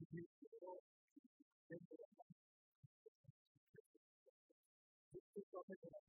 Thank you.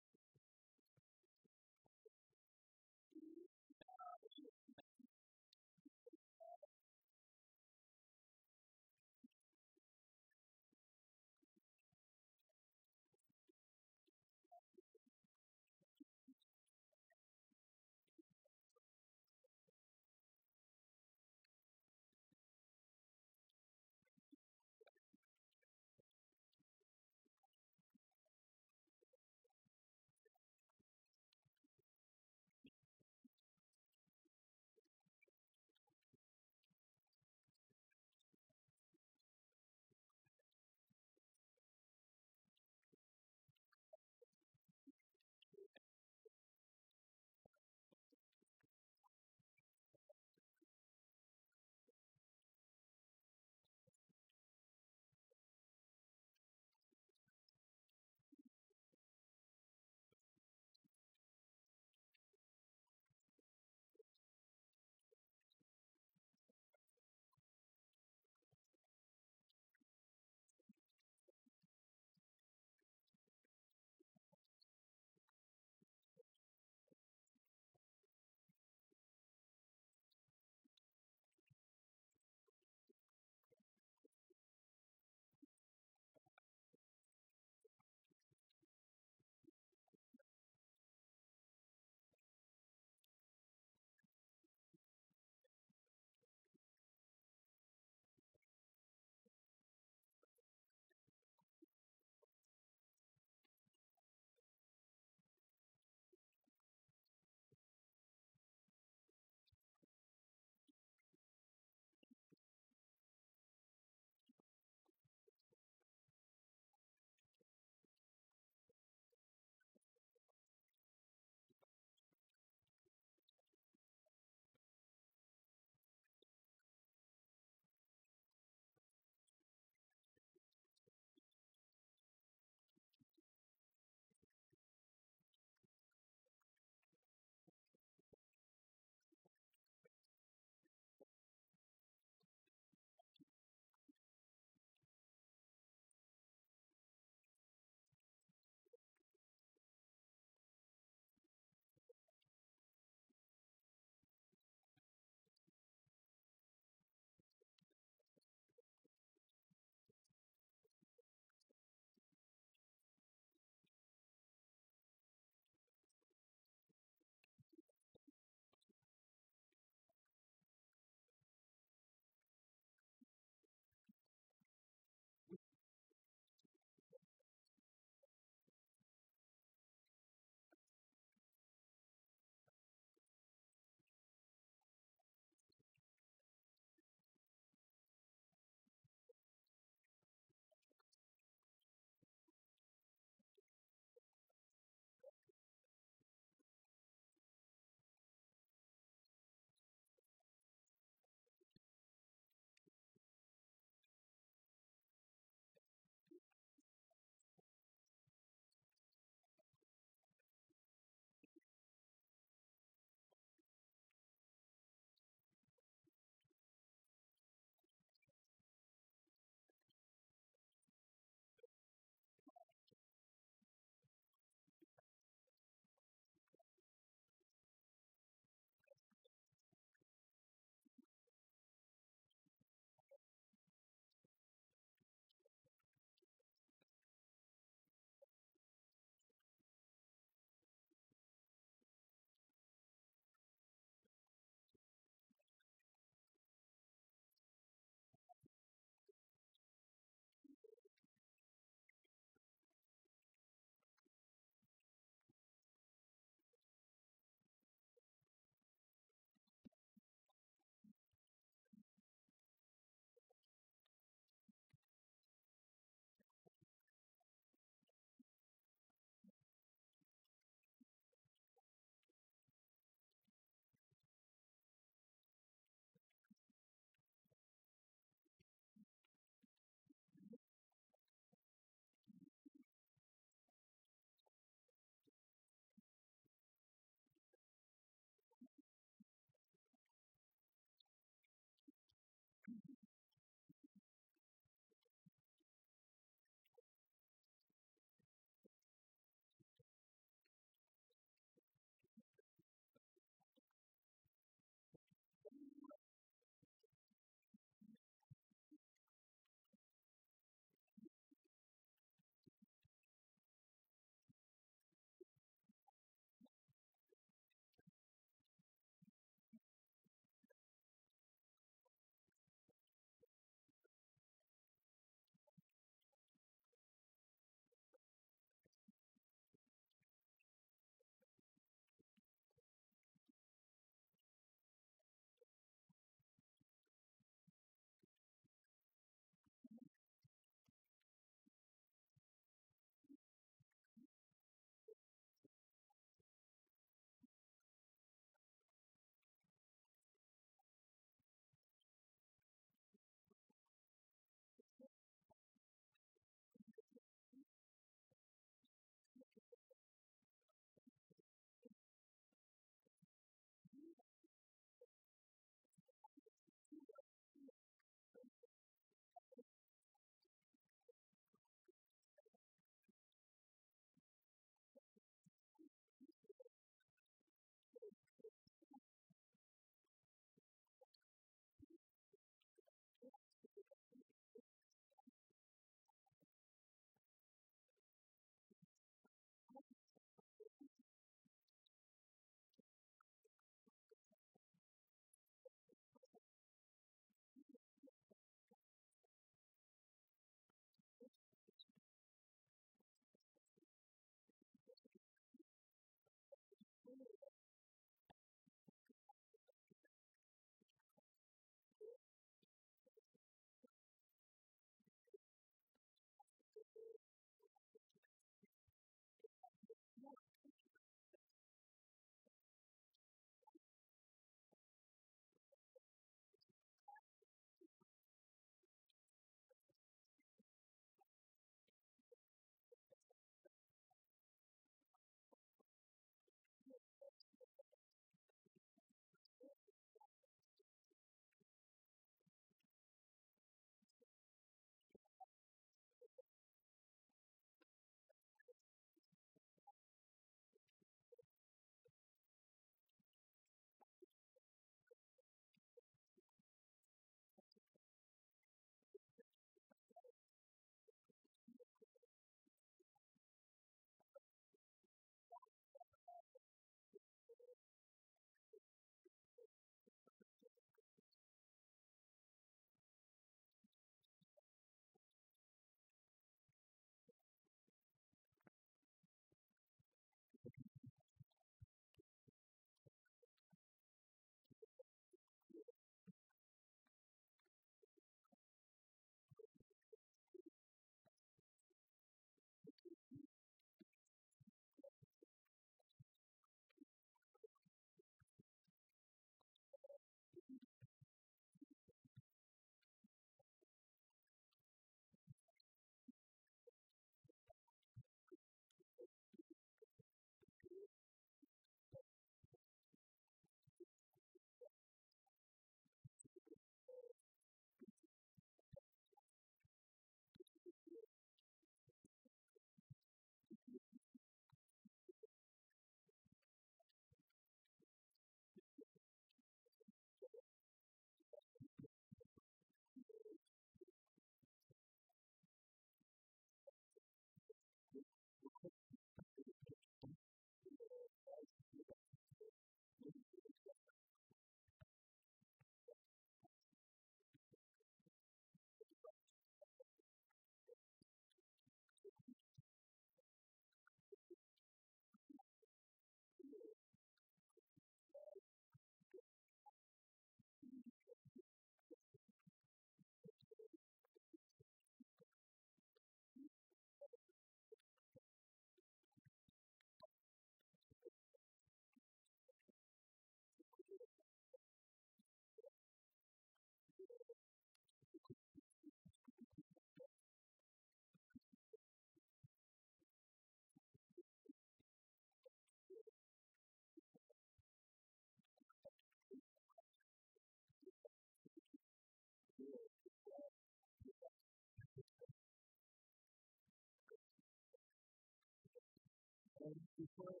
Before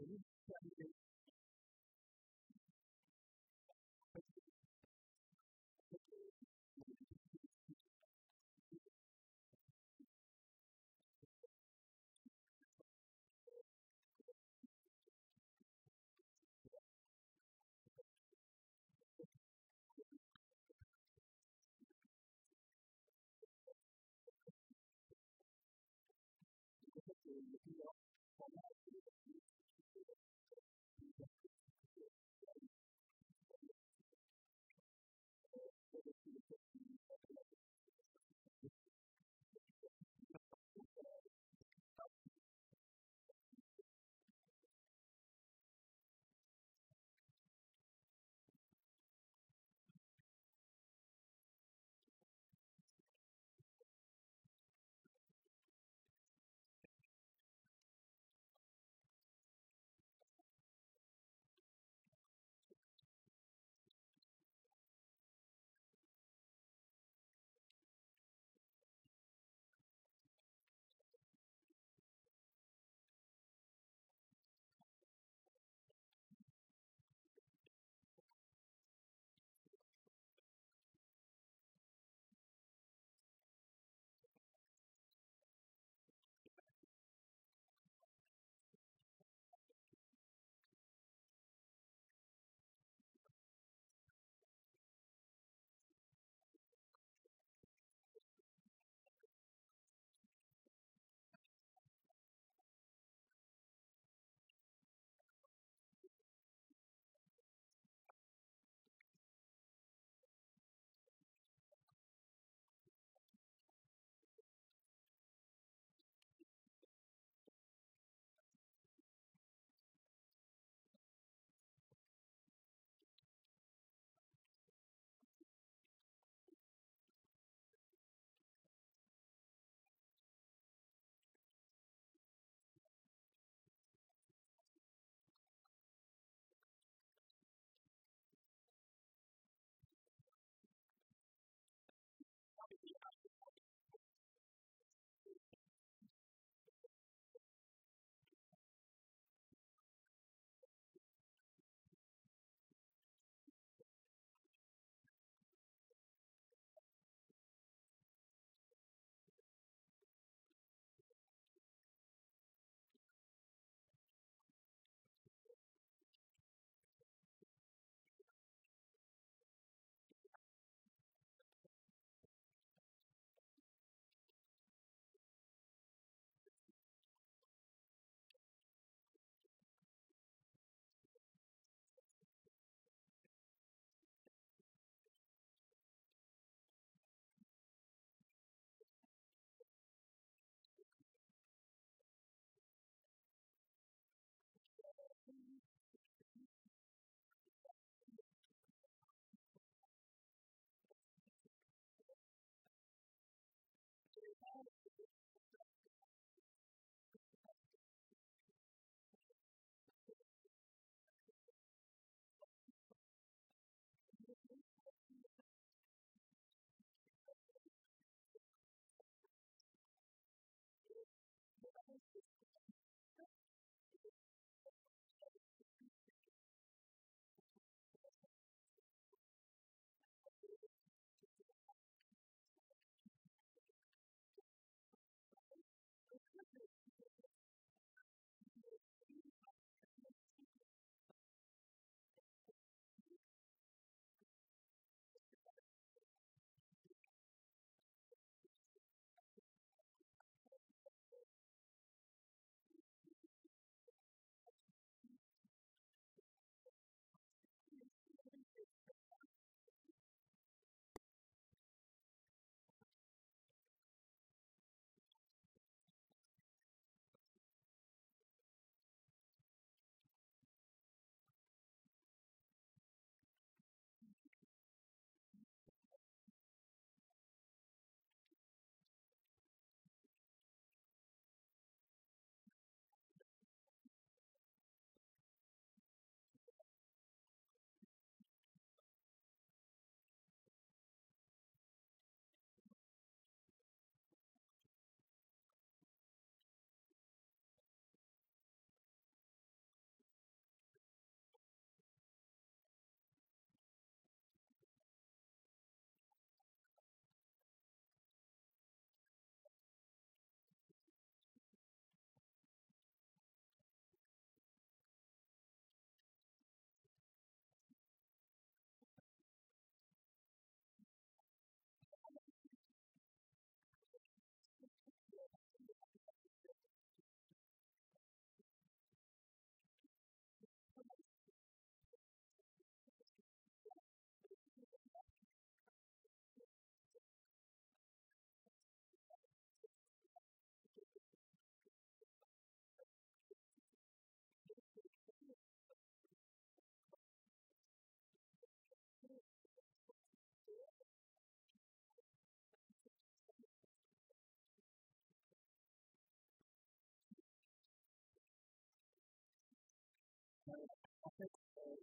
Can you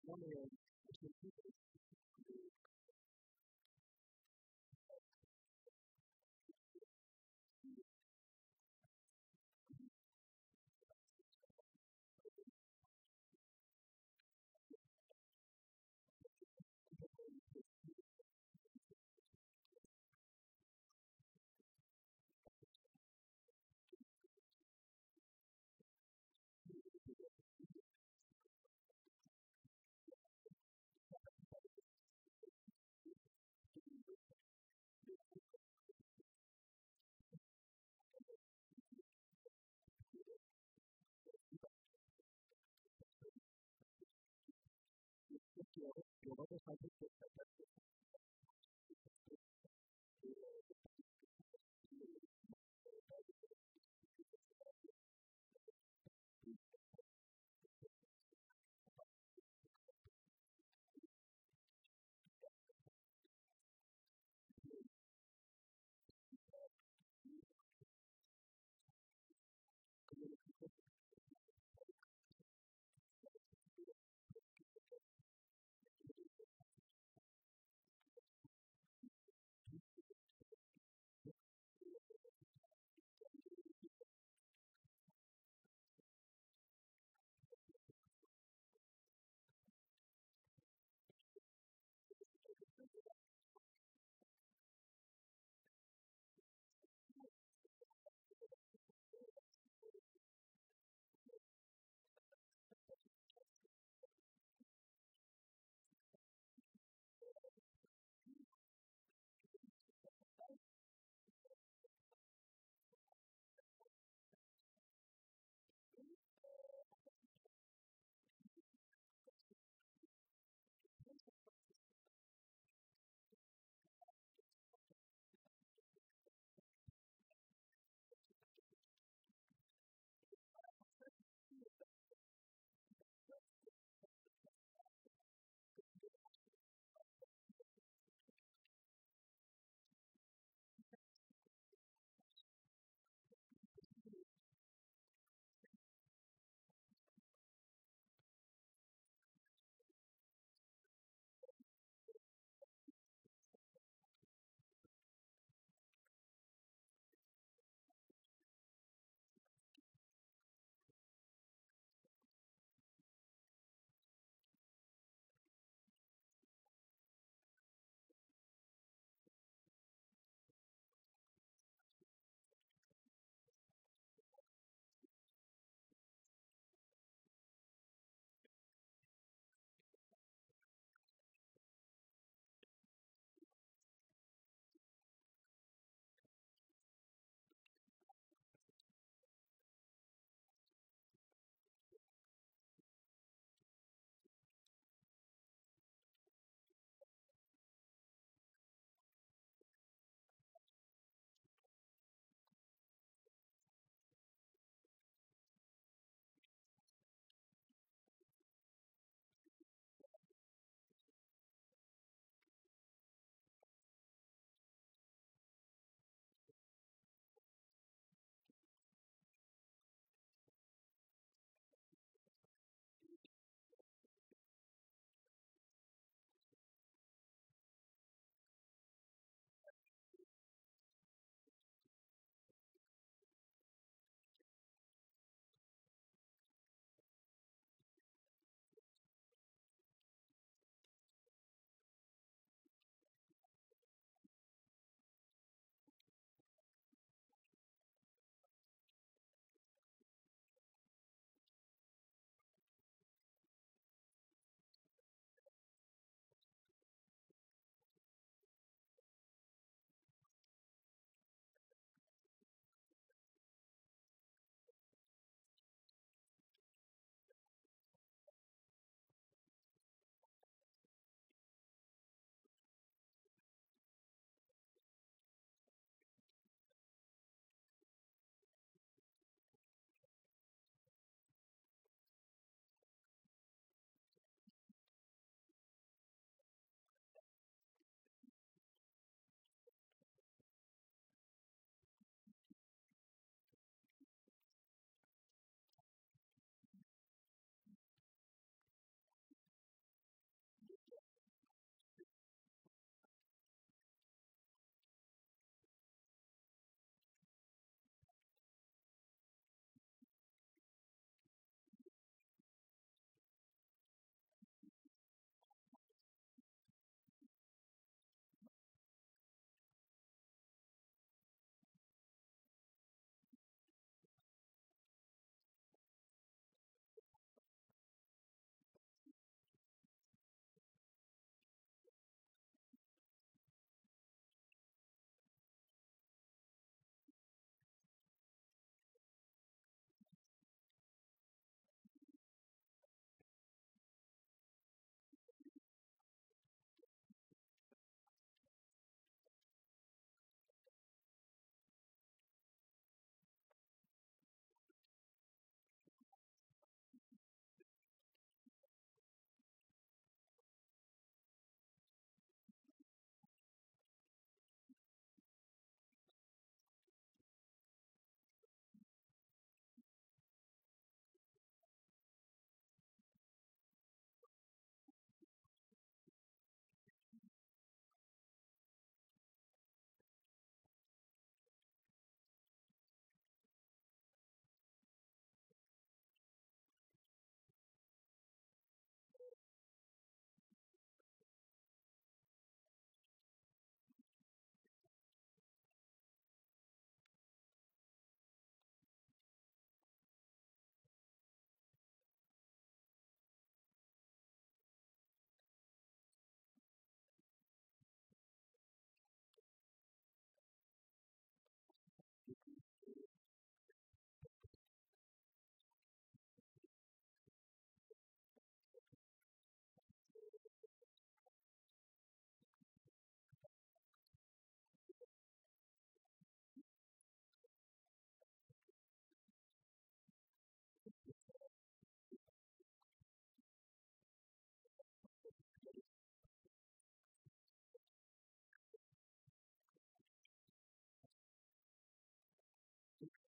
wondering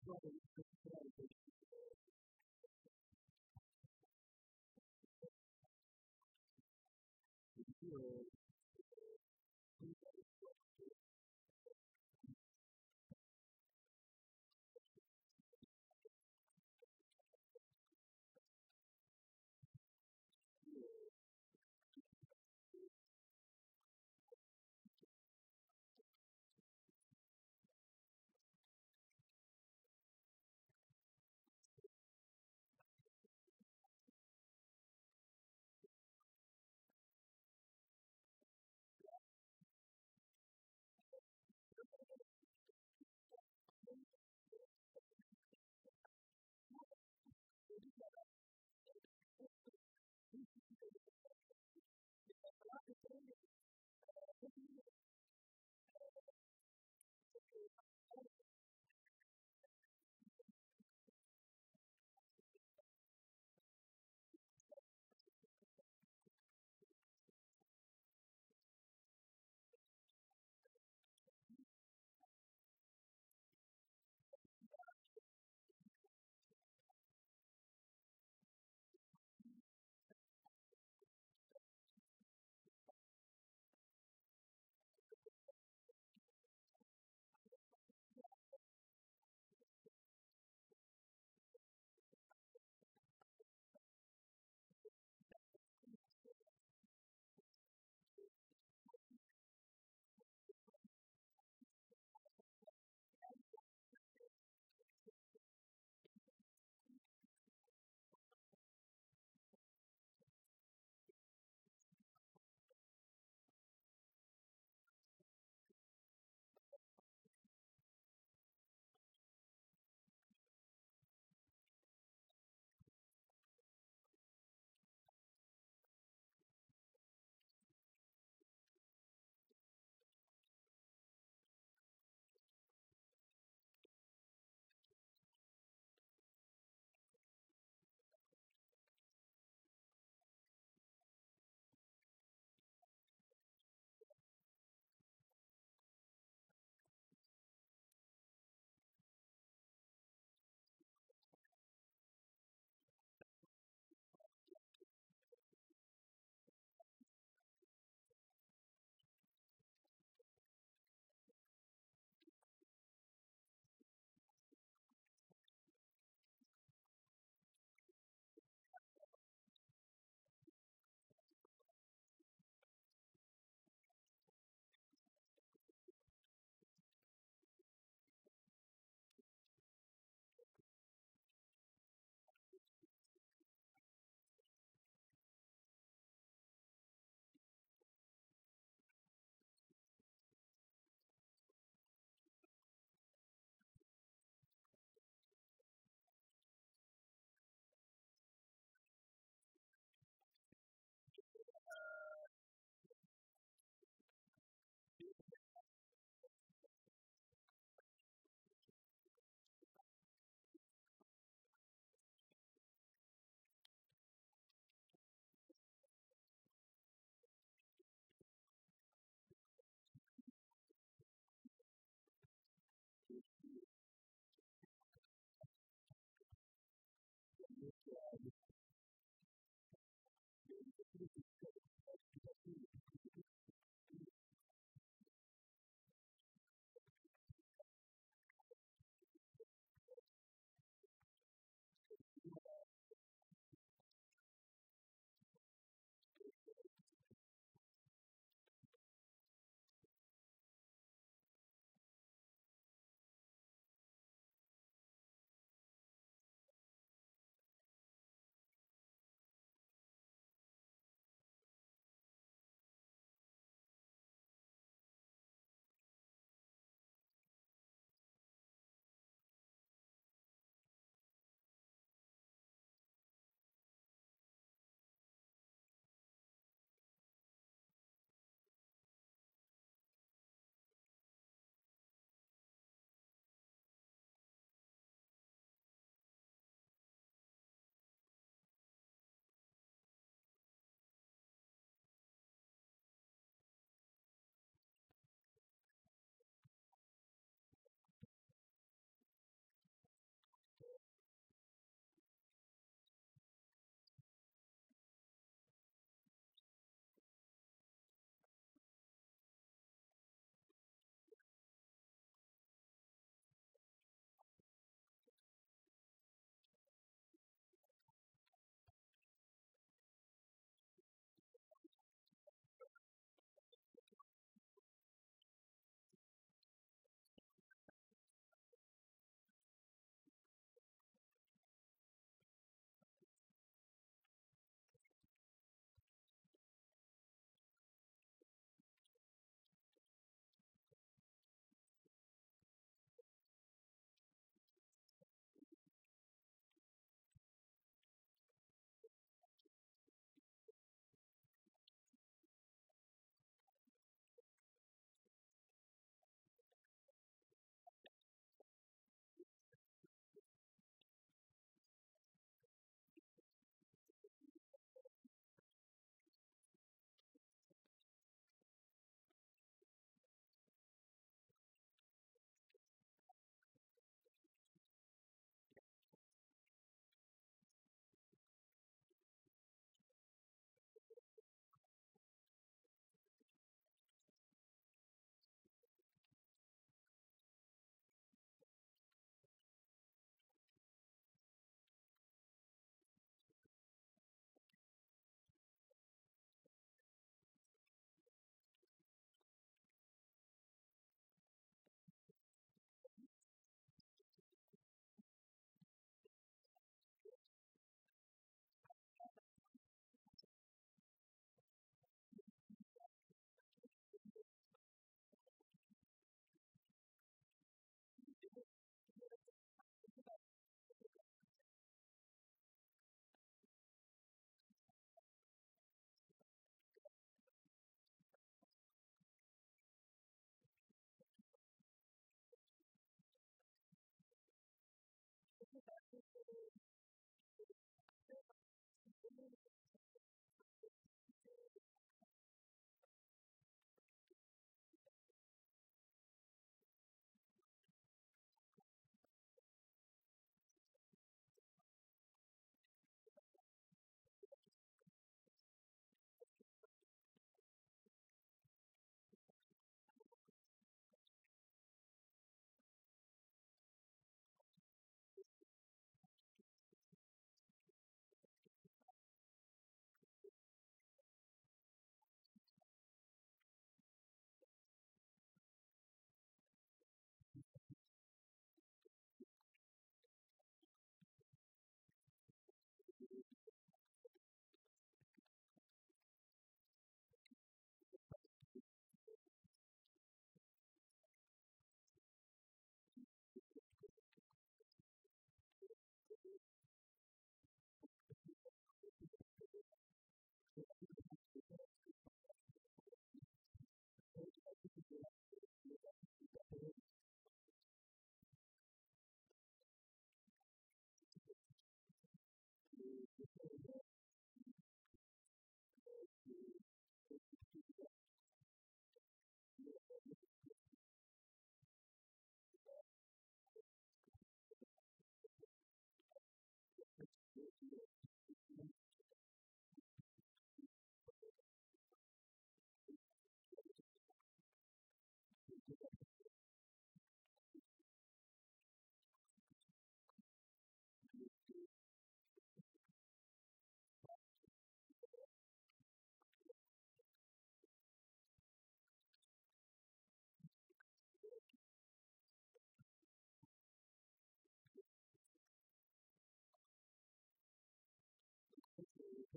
brother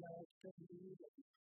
the United States